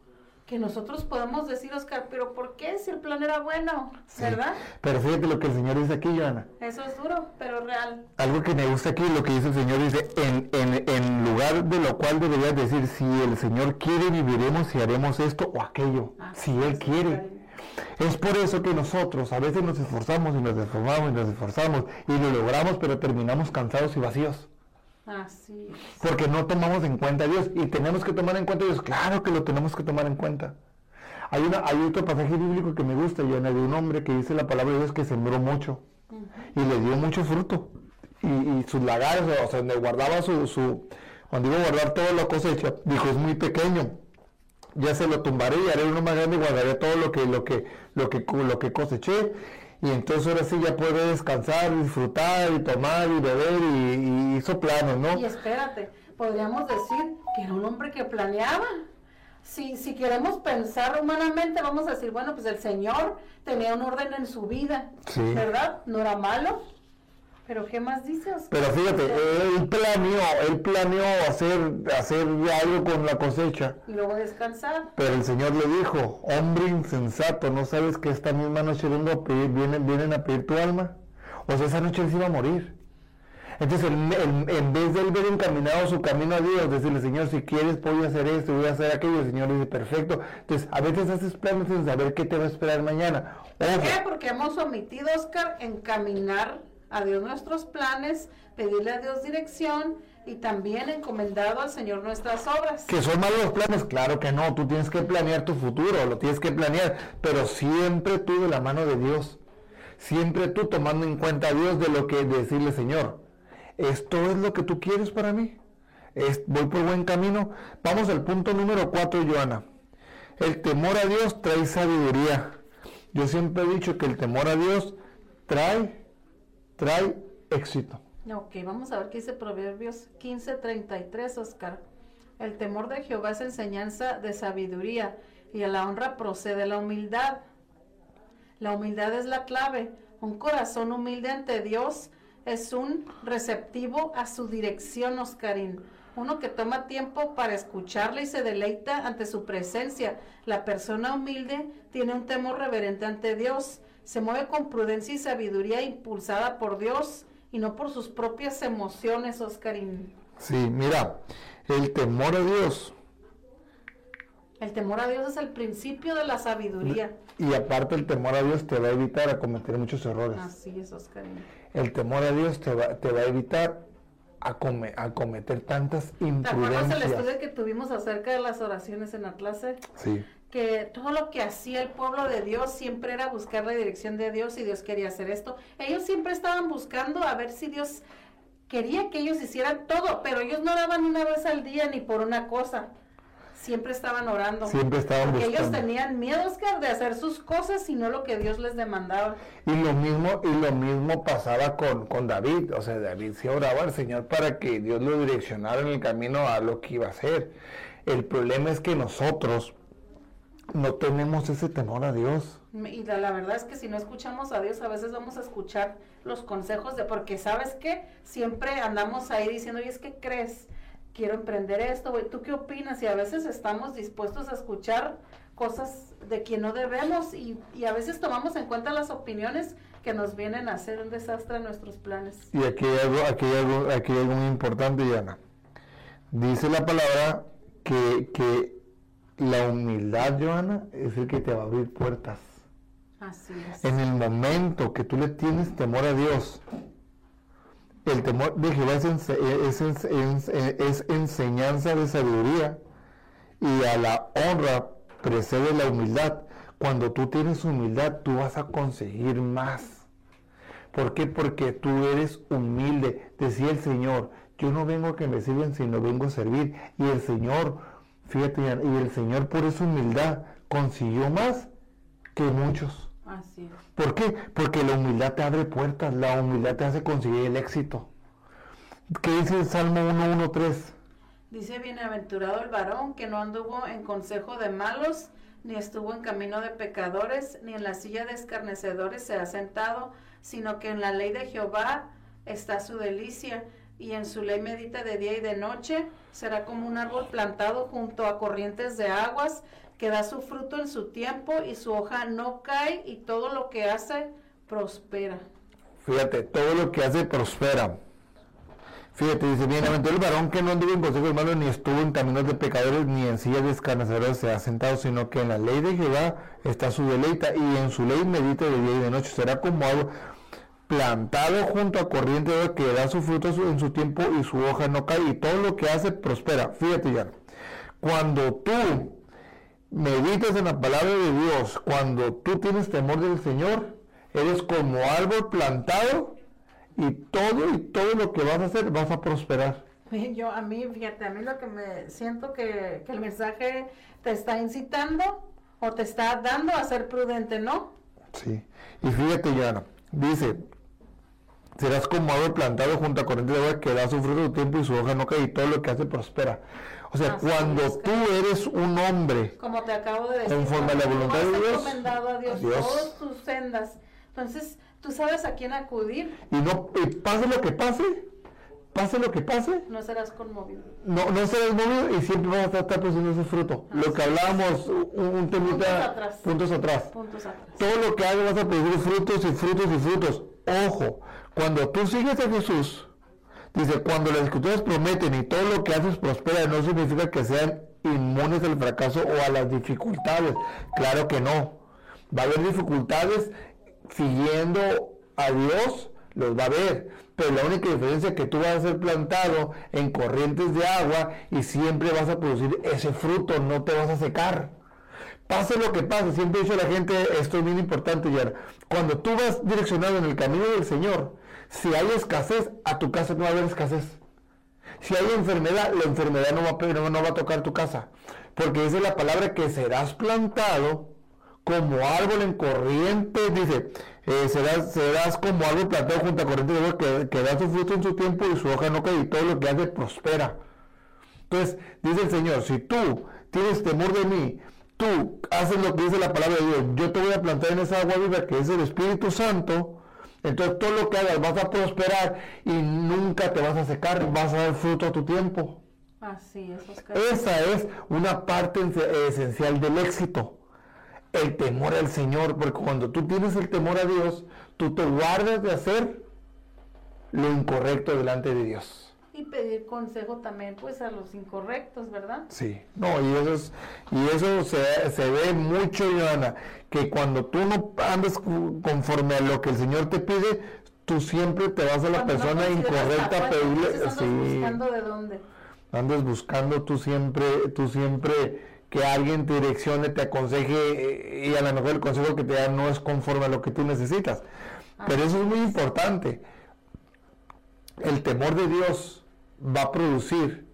Que nosotros podemos decir, Oscar, pero ¿por qué si el plan era bueno? ¿Verdad? Pero fíjate lo que el Señor dice aquí, Joana. Eso es duro, pero real. Algo que me gusta aquí, lo que dice el Señor, dice, en, en, en lugar de lo cual deberías decir, si el Señor quiere, viviremos y haremos esto o aquello, Así si Él quiere. Es por eso que nosotros a veces nos esforzamos y nos esforzamos y nos esforzamos y lo logramos, pero terminamos cansados y vacíos. Así es. Porque no tomamos en cuenta a Dios. Y tenemos que tomar en cuenta a Dios. Claro que lo tenemos que tomar en cuenta. Hay, una, hay otro pasaje bíblico que me gusta, Joana, de un hombre que dice la palabra de Dios que sembró mucho y le dio mucho fruto. Y, y sus lagares, o sea, donde guardaba su, su, cuando iba a guardar toda la cosecha, dijo, es muy pequeño. Ya se lo tumbaré y haré uno más grande y guardaré todo lo que, lo que, lo que, lo que coseché. Y entonces ahora sí ya puede descansar, disfrutar y tomar y beber y, y hizo ¿no? Y espérate, podríamos decir que era un hombre que planeaba. Si, si queremos pensar humanamente, vamos a decir, bueno, pues el Señor tenía un orden en su vida, Sí. ¿verdad? No era malo. Pero ¿qué más dices? Pero fíjate, él planeó, él planeó hacer, hacer algo con la cosecha. Y luego descansar. Pero el Señor le dijo, hombre insensato, ¿no sabes que esta misma noche vengo a pedir, vienen, vienen a pedir tu alma? O sea, esa noche él se iba a morir. Entonces, él- en vez de él ver encaminado su camino a Dios, decirle, Señor, si quieres, voy a hacer esto, voy a hacer aquello, el Señor dice, perfecto. Entonces, a veces haces planes sin saber qué te va a esperar mañana. ¿Por qué? Porque hemos omitido, Oscar, encaminar a Dios nuestros planes, pedirle a Dios dirección y también encomendado al Señor nuestras obras. que son malos los planes, claro que no, tú tienes que planear tu futuro, lo tienes que planear, pero siempre tú de la mano de Dios, siempre tú tomando en cuenta a Dios de lo que decirle, Señor, esto es lo que tú quieres para mí, voy por buen camino. Vamos al punto número 4, Joana. El temor a Dios trae sabiduría. Yo siempre he dicho que el temor a Dios trae, trae éxito. Ok, vamos a ver qué dice Proverbios 15:33, Oscar. El temor de Jehová es enseñanza de sabiduría y a la honra procede la humildad. La humildad es la clave. Un corazón humilde ante Dios es un receptivo a su dirección, Oscarín. Uno que toma tiempo para escucharle y se deleita ante su presencia. La persona humilde tiene un temor reverente ante Dios. Se mueve con prudencia y sabiduría impulsada por Dios y no por sus propias emociones, Oscarín. Sí, mira, el temor a Dios El temor a Dios es el principio de la sabiduría. y aparte el temor a Dios te va a evitar a cometer muchos errores. Así es, Oscarín. El temor a Dios te va, te va a evitar a, come- a cometer tantas ¿Te acuerdas el estudio imprudencias. que tuvimos acerca de las oraciones en la clase? Sí, que todo lo que hacía el pueblo de Dios siempre era buscar la dirección de Dios y Dios quería hacer esto. Ellos siempre estaban buscando a ver si Dios quería que ellos hicieran todo, pero ellos no daban una vez al día ni por una cosa. Siempre estaban orando. siempre estaban Porque ellos buscando. tenían miedo, Oscar, de hacer sus cosas y no lo que Dios les demandaba. Y lo mismo, y lo mismo pasaba con, con David. O sea, David se oraba al Señor para que Dios lo direccionara en el camino a lo que iba a hacer. El problema es que nosotros no tenemos ese temor a Dios. Y la, la verdad es que si no escuchamos a Dios, a veces vamos a escuchar los consejos de, porque sabes que siempre andamos ahí diciendo, y es que crees, quiero emprender esto, güey, ¿tú qué opinas? Y a veces estamos dispuestos a escuchar cosas de quien no debemos y, y a veces tomamos en cuenta las opiniones que nos vienen a hacer un desastre en nuestros planes. Y aquí hay algo, aquí hay algo, aquí hay algo muy importante, Diana. Dice la palabra que, que la humildad, Joana, es el que te va a abrir puertas. Así es. En el momento que tú le tienes temor a Dios, el temor de Jehová es, ense- es ense- es- enseñanza de sabiduría y a la honra precede la humildad. Cuando tú tienes humildad, tú vas a conseguir más. ¿Por qué? Porque tú eres humilde. Decía el Señor, yo no vengo a que me sirvan, sino vengo a servir. Y el Señor, fíjate, y el Señor por esa humildad consiguió más que muchos. Así es. ¿Por qué? Porque la humildad te abre puertas, la humildad te hace conseguir el éxito. ¿Qué dice el Salmo 113? Dice, bienaventurado el varón que no anduvo en consejo de malos, ni estuvo en camino de pecadores, ni en la silla de escarnecedores se ha sentado, sino que en la ley de Jehová está su delicia, y en su ley medita de día y de noche. Será como un árbol plantado junto a corrientes de aguas, que da su fruto en su tiempo, y su hoja no cae, y todo lo que hace prospera. Fíjate, todo lo que hace prospera. Fíjate, dice, bienaventurado el varón que no anduvo en consejo malos, ni estuvo en caminos de pecadores, ni en sillas de escarnecedores se ha sentado, sino que en la ley de Jehová está su deleita, y en su ley medita de día y de noche. Será como algo plantado junto a corriente de que da su fruto en su tiempo y su hoja no cae, y todo lo que hace prospera. Fíjate ya, cuando tú meditas en la palabra de Dios, cuando tú tienes temor del Señor, eres como árbol plantado y todo y todo lo que vas a hacer vas a prosperar. Yo, a mí, fíjate, a mí lo que me siento que, que el mensaje te está incitando o te está dando a ser prudente, ¿no? Sí. Y fíjate, Joana, dice, serás como árbol plantado junto a corriente de agua que da su fruto a su tiempo y su hoja no cae y todo lo que hace prospera. O sea, Así cuando es, tú eres un hombre Como te acabo de decir. Conforme a la voluntad de Dios, encomendado a Dios, todas tus sendas. Entonces, tú sabes a quién acudir, y no y pase lo que pase, pase lo que pase, no serás conmovido. no, no serás movido y siempre vas a estar produciendo ese fruto. Lo que hablábamos un, un temita Puntos atrás. puntos atrás. Puntos atrás. Todo lo que hagas vas a producir frutos y frutos y frutos. Ojo, cuando tú sigues a Jesús, dice, cuando las escrituras prometen y todo lo que haces prospera, no significa que sean inmunes al fracaso o a las dificultades. Claro que no. Va a haber dificultades siguiendo a Dios, los va a haber. Pero la única diferencia es que tú vas a ser plantado en corrientes de agua y siempre vas a producir ese fruto, no te vas a secar. Pase lo que pase, siempre a la gente, esto es bien importante, ya. Cuando tú vas direccionado en el camino del Señor, si hay escasez, a tu casa no va a haber escasez. Si hay enfermedad, la enfermedad no va, no, va a tocar tu casa. Porque dice la palabra que serás plantado como árbol en corriente, dice, eh, serás, serás como árbol plantado junto a corriente de que, que da su fruto en su tiempo y su hoja no cae y todo lo que hace prospera. Entonces, dice el Señor, si tú tienes temor de mí, tú haces lo que dice la palabra de Dios, yo te voy a plantar en esa agua viva que es el Espíritu Santo, entonces todo lo que hagas vas a prosperar y nunca te vas a secar, vas a dar fruto a tu tiempo. Así es, Oscar. Esa es una parte ese- esencial del éxito. El temor al Señor, porque cuando tú tienes el temor a Dios, tú te guardas de hacer lo incorrecto delante de Dios. Y pedir consejo también, pues, a los incorrectos, ¿verdad? Sí, no, y eso, es, y eso se, se ve mucho, Joana, que cuando tú no andas conforme a lo que el Señor te pide, tú siempre te vas a la Cuando persona incorrecta a pedirle, andas sí, buscando de dónde. andas buscando tú siempre, tú siempre que alguien te direccione, te aconseje, eh, y a lo mejor el consejo que te da no es conforme a lo que tú necesitas. Pero eso es muy importante. El temor de Dios va a producir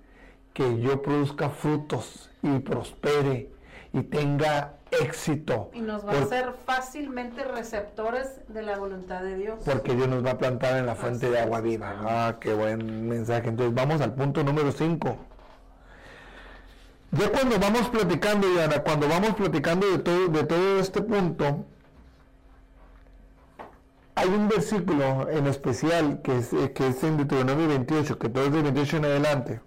que yo produzca frutos y prospere y tenga éxito. Y nos va a hacer fácilmente receptores de la voluntad de Dios. Porque Dios nos va a plantar en la fuente Así de agua viva. Ah, qué buen mensaje. Entonces vamos al punto número 5. Ya cuando vamos platicando, Diana, cuando vamos platicando de todo, de todo este punto, hay un versículo en especial que es, eh, que es en Deuteronomio 28, que todo es de 28 en adelante.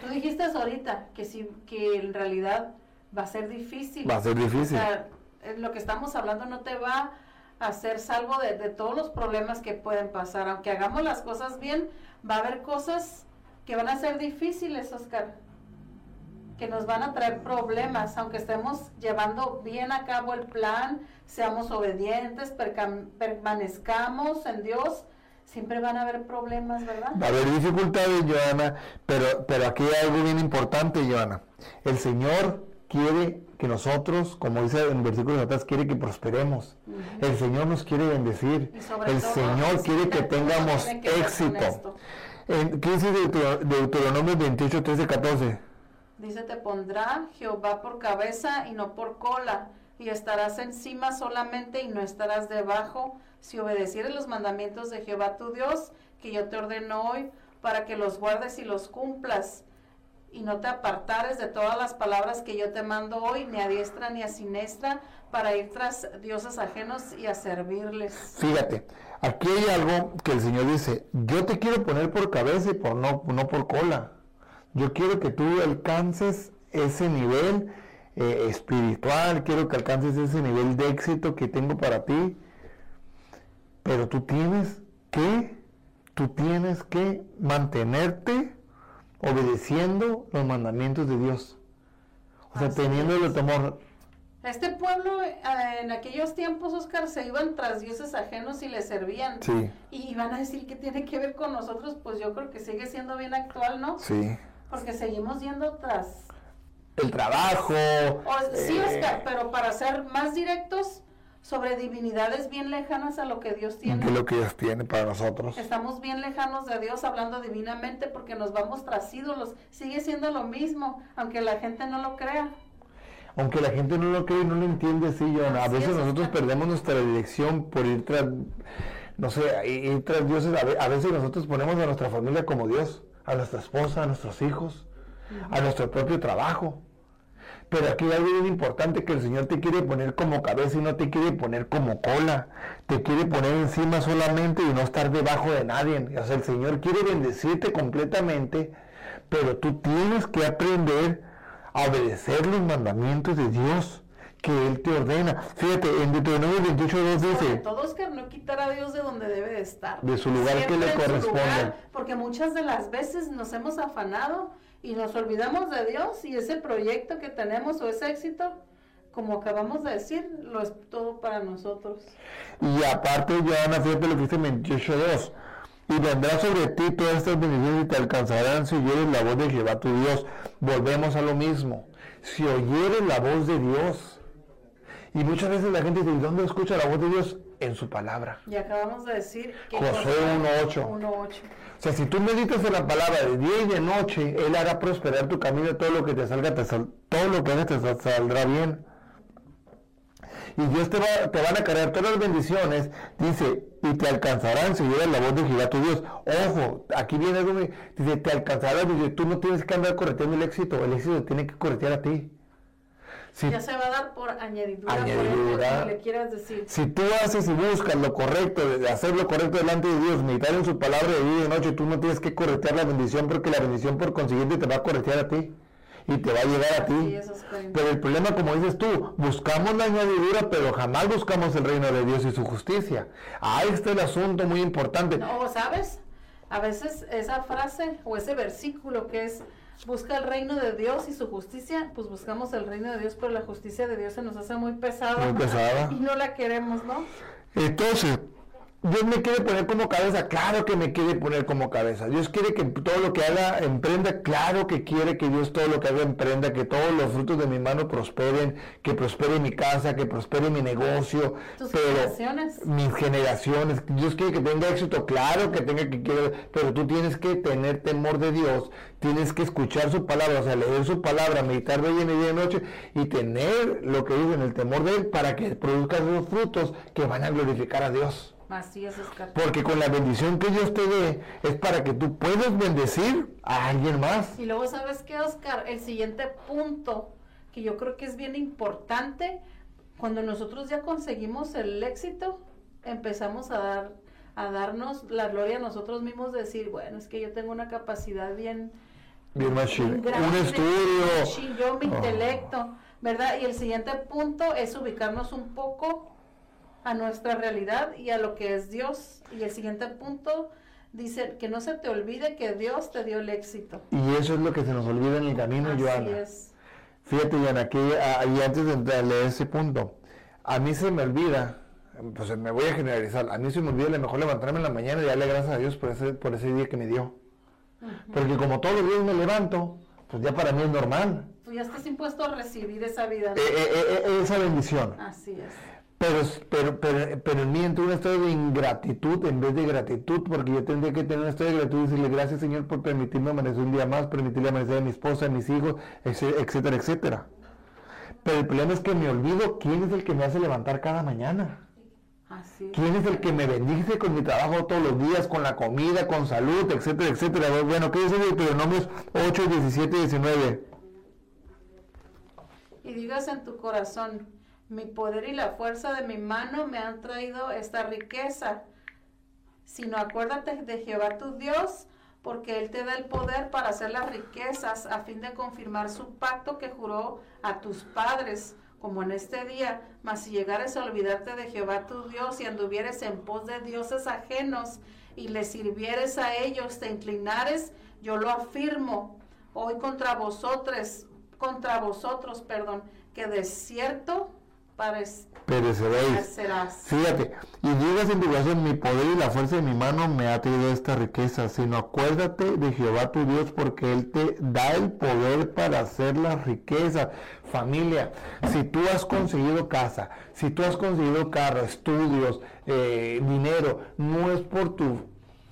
Tú dijiste ahorita que sí, que en realidad va a ser difícil. Va a ser difícil. O sea, eh, lo que estamos hablando no te va a hacer salvo de, de todos los problemas que pueden pasar. Aunque hagamos las cosas bien, va a haber cosas que van a ser difíciles, Oscar. Que nos van a traer problemas, aunque estemos llevando bien a cabo el plan, seamos obedientes, permanezcamos en Dios, siempre van a haber problemas, ¿verdad? Va a haber dificultades, Joana, pero, pero aquí hay algo bien importante, Joana. El Señor quiere que nosotros, como dice en versículos atrás, quiere que prosperemos. El Señor nos quiere bendecir. El Señor quiere que tengamos que éxito. En, ¿Qué dice Deutero- Deuteronomio 28, 13, 14? Dice, te pondrá Jehová por cabeza y no por cola. y estarás encima solamente y no estarás debajo, si obedecieres los mandamientos de Jehová tu Dios, que yo te ordeno hoy, para que los guardes y los cumplas, y no te apartares de todas las palabras que yo te mando hoy, ni a diestra ni a siniestra, para ir tras dioses ajenos y a servirles. Fíjate, aquí hay algo que el Señor dice, yo te quiero poner por cabeza y por no, no por cola. Yo quiero que tú alcances ese nivel eh, espiritual, quiero que alcances ese nivel de éxito que tengo para ti. Pero tú tienes que, tú tienes que mantenerte obedeciendo los mandamientos de Dios. O sea, Así teniéndole es. temor. Este pueblo eh, en aquellos tiempos, Oscar, se iban tras dioses ajenos y les servían. Sí, Y van a decir que tiene que ver con nosotros, pues yo creo que sigue siendo bien actual, ¿no? sí. Porque seguimos yendo tras... El trabajo. O- sí, eh, Oscar, pero para ser más directos sobre divinidades bien lejanas a lo que Dios tiene. es lo que Dios tiene para nosotros. Estamos bien lejanos de Dios hablando divinamente porque nos vamos tras ídolos. Sigue siendo lo mismo, aunque la gente no lo crea. Aunque la gente no lo cree y no lo entiende, sí, John. A veces es, nosotros Oscar. perdemos nuestra dirección por ir tras, no sé, ir tras dioses. A veces nosotros ponemos a nuestra familia como Dios, a nuestra esposa, a nuestros hijos, a nuestro propio trabajo. Pero aquí hay algo bien importante que el Señor te quiere poner como cabeza y no te quiere poner como cola. Te quiere poner encima solamente y no estar debajo de nadie. O sea, el Señor quiere bendecirte completamente, pero tú tienes que aprender a obedecer los mandamientos de Dios que Él te ordena. Fíjate, en Deuteronomio 28.2 Sobre dice, todo, Oscar, no quitar a Dios de donde debe de estar. De su lugar que Siempre le en su corresponde. lugar, porque muchas de las veces nos hemos afanado y nos olvidamos de Dios y ese proyecto que tenemos o ese éxito, como acabamos de decir, lo es todo para nosotros. Y aparte, Joana, fíjate lo que dice 28.2. Y vendrá sobre ti todas estas bendiciones y te alcanzarán si oyeres la voz de Jehová tu Dios. Volvemos a lo mismo. Si oyeres la voz de Dios. Y muchas veces la gente dice, ¿y dónde escucha la voz de Dios? En su palabra. Y acabamos de decir que... Josué 1:8. 1.8. O sea, si tú meditas en la palabra de día y de noche, Él hará prosperar tu camino, todo lo que te salga, te sal- todo lo que hagas te sal- saldrá bien. Y Dios te, va, te van a cargar todas las bendiciones, dice, y te alcanzarán si oyes la voz de Jehová tu Dios. Ojo, aquí viene algo, muy- dice, te alcanzarán, dice, tú no tienes que andar correteando el éxito, el éxito tiene que corretear a ti. Si, Ya se va a dar por añadidura, Añadidura. por ejemplo, que le quieras decir. si tú haces y buscas lo correcto, de hacer lo correcto delante de Dios, meditar en su palabra de día y de noche, tú no tienes que corretear la bendición porque la bendición por consiguiente te va a corretear a ti y te va a llegar a ti. es. Pero el problema, como dices tú, buscamos la añadidura, pero jamás buscamos el reino de Dios y su justicia. Ahí está el asunto muy importante. No, ¿sabes? A veces esa frase o ese versículo que es busca el reino de Dios y su justicia, pues buscamos el reino de Dios, pero la justicia de Dios se nos hace muy pesada. Muy pesada. Y no la queremos, ¿no? Entonces, Dios me quiere poner como cabeza, claro que me quiere poner como cabeza. Dios quiere que todo lo que haga emprenda, claro que quiere que Dios todo lo que haga emprenda, que todos los frutos de mi mano prosperen, que prospere mi casa, que prospere mi negocio, Tus pero generaciones. mis generaciones. Dios quiere que tenga éxito, claro que tenga que quiere, pero tú tienes que tener temor de Dios, tienes que escuchar su palabra, o sea, leer su palabra, meditar de día y de noche y tener lo que dice en el temor de él para que produzcas esos frutos que van a glorificar a Dios. Así es, Oscar. Porque con la bendición que Dios te dé es para que tú puedas bendecir a alguien más. Y luego, ¿sabes qué, Oscar? El siguiente punto que yo creo que es bien importante, cuando nosotros ya conseguimos el éxito, empezamos a dar a darnos la gloria a nosotros mismos, de decir, bueno, es que yo tengo una capacidad bien, Bien machine. bien grande, Un estudio. yo mi Oh. intelecto, ¿verdad? Y el siguiente punto es ubicarnos un poco a nuestra realidad y a lo que es Dios. Y el siguiente punto dice que no se te olvide que Dios te dio el éxito. Y eso es lo que se nos olvida en el camino, Así Joana. es. Fíjate, Joana, aquí ah, y antes de entrar a leer ese punto, a mí se me olvida, pues me voy a generalizar, a mí se me olvida a lo mejor levantarme en la mañana y darle gracias a Dios por ese, por ese día que me dio. Porque como todos los días me levanto, pues ya para mí es normal. Tú ya estás impuesto a recibir esa vida. ¿no? Eh, eh, eh, esa bendición. Así es. Pero, pero, pero, pero en mí entró un estado de ingratitud en vez de gratitud, porque yo tendría que tener un estado de gratitud y decirle gracias Señor por permitirme amanecer un día más, permitirle amanecer a mi esposa, a mis hijos, etcétera, etcétera. Pero el problema es que me olvido quién es el que me hace levantar cada mañana. Así. ¿Quién es el que me bendice con mi trabajo todos los días, con la comida, con salud, etcétera, etcétera? Bueno, ¿qué dice Deuteronomios 8, 17 y 19? Y digas en tu corazón, mi poder y la fuerza de mi mano me han traído esta riqueza. Sino acuérdate de Jehová tu Dios, porque Él te da el poder para hacer las riquezas a fin de confirmar su pacto que juró a tus padres, como en este día. Mas si llegares a olvidarte de Jehová tu Dios y anduvieres en pos de dioses ajenos y le sirvieres a ellos, te inclinares, yo lo afirmo hoy contra vosotros, contra vosotros, perdón, que de cierto Pereceréis. Fíjate, y digas en tu corazón, mi poder y la fuerza de mi mano me ha traído esta riqueza, sino acuérdate de Jehová tu Dios, porque Él te da el poder para hacer la riqueza. Familia, si tú has conseguido casa, si tú has conseguido carro, estudios, eh, dinero, no es por tu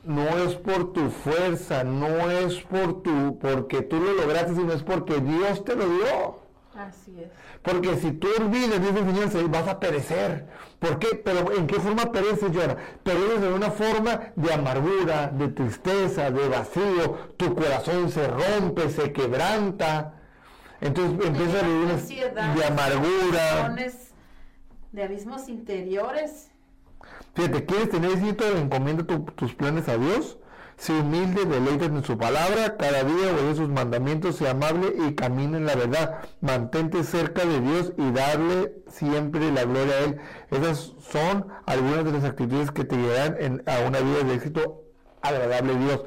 no es por tu fuerza, no es por tu porque tú lo lograste, sino es porque Dios te lo dio. Así es. Porque si tú olvides, Señor, se- vas a perecer. ¿Por qué? Pero ¿en qué forma pereces, Jonah? Pereces en una forma de amargura, de tristeza, de vacío. Tu corazón se rompe, se quebranta. Entonces empieza a vivir una- Ansiedad, de amargura. de abismos interiores. Fíjate, ¿quieres tener éxito? Encomienda tu- tus planes a Dios. Sé humilde, deleítate en su palabra, cada día obedece sus mandamientos, sea amable y camina en la verdad. Mantente cerca de Dios y darle siempre la gloria a Él. Esas son algunas de las actitudes que te llevarán a una vida de éxito agradable a Dios.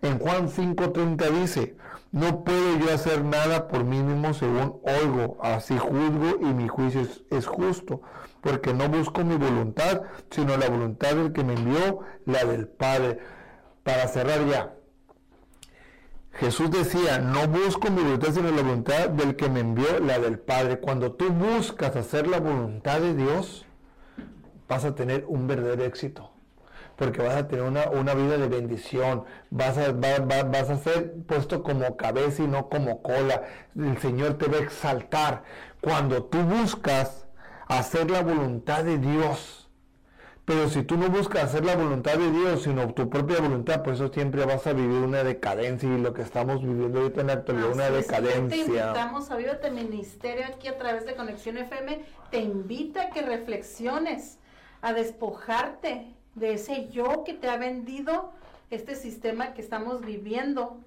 En Juan 5:30 dice, no puedo yo hacer nada por mí mismo según oigo, así juzgo y mi juicio es justo, porque no busco mi voluntad, sino la voluntad del que me envió, la del Padre. Para cerrar ya, Jesús decía, no busco mi voluntad, sino la voluntad del que me envió, la del Padre. Cuando tú buscas hacer la voluntad de Dios, vas a tener un verdadero éxito. Porque vas a tener una, una vida de bendición, vas a, va- va- vas a ser puesto como cabeza y no como cola. El Señor te va a exaltar. Cuando tú buscas hacer la voluntad de Dios, pero si tú no buscas hacer la voluntad de Dios, sino tu propia voluntad, por eso siempre vas a vivir una decadencia y lo que estamos viviendo ahorita en la actualidad, una es, y Te decadencia. invitamos a Vívate Ministerio aquí a través de Conexión FM. Te invita a que reflexiones, a despojarte de ese yo que te ha vendido este sistema que estamos viviendo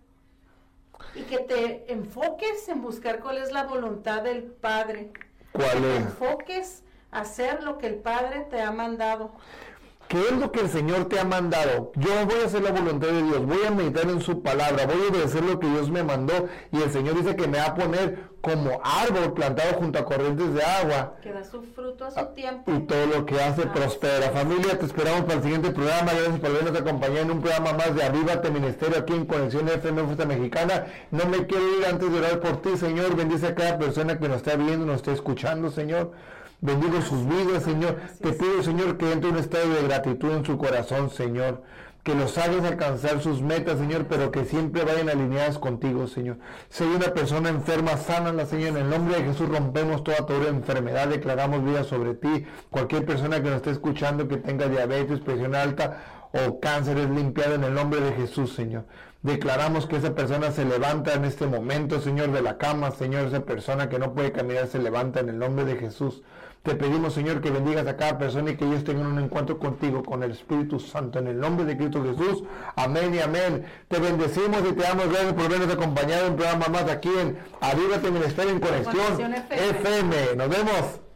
y que te enfoques en buscar cuál es la voluntad del Padre. ¿Cuál que te es? enfoques hacer lo que el Padre te ha mandado. ¿Qué es lo que el Señor te ha mandado? Yo voy a hacer la voluntad de Dios, voy a meditar en su palabra, voy a obedecer lo que Dios me mandó y el Señor dice que me va a poner como árbol plantado junto a corrientes de agua Que da su fruto a su tiempo. y todo lo que hace Ah, prospera. Familia, te esperamos para el siguiente programa. Gracias por habernos acompañado en un programa más de Avívate Ministerio aquí en Conexión FM Fuerza Mexicana. No me quiero ir antes de orar por ti, Señor. Bendice a cada persona que nos está viendo, nos está escuchando, Señor. Bendigo sus vidas, Señor. Te pido, Señor, que entre un estado de gratitud en su corazón, Señor. Que los hagas alcanzar sus metas, Señor, pero que siempre vayan alineadas contigo, Señor. Si hay una persona enferma, sánala, Señor. En el nombre de Jesús rompemos toda toda enfermedad, declaramos vida sobre ti. Cualquier persona que nos esté escuchando que tenga diabetes, presión alta o cáncer es limpiada en el nombre de Jesús, Señor. Declaramos que esa persona se levanta en este momento, Señor, de la cama, Señor, esa persona que no puede caminar se levanta en el nombre de Jesús. Te pedimos, Señor, que bendigas a cada persona y que ellos tengan un encuentro contigo, con el Espíritu Santo, en el nombre de Cristo Jesús. Amén y amén. Te bendecimos y te damos gracias por habernos acompañado en un programa más aquí en Avívate Ministerio en Conexión Conexión FM. FM. Nos vemos.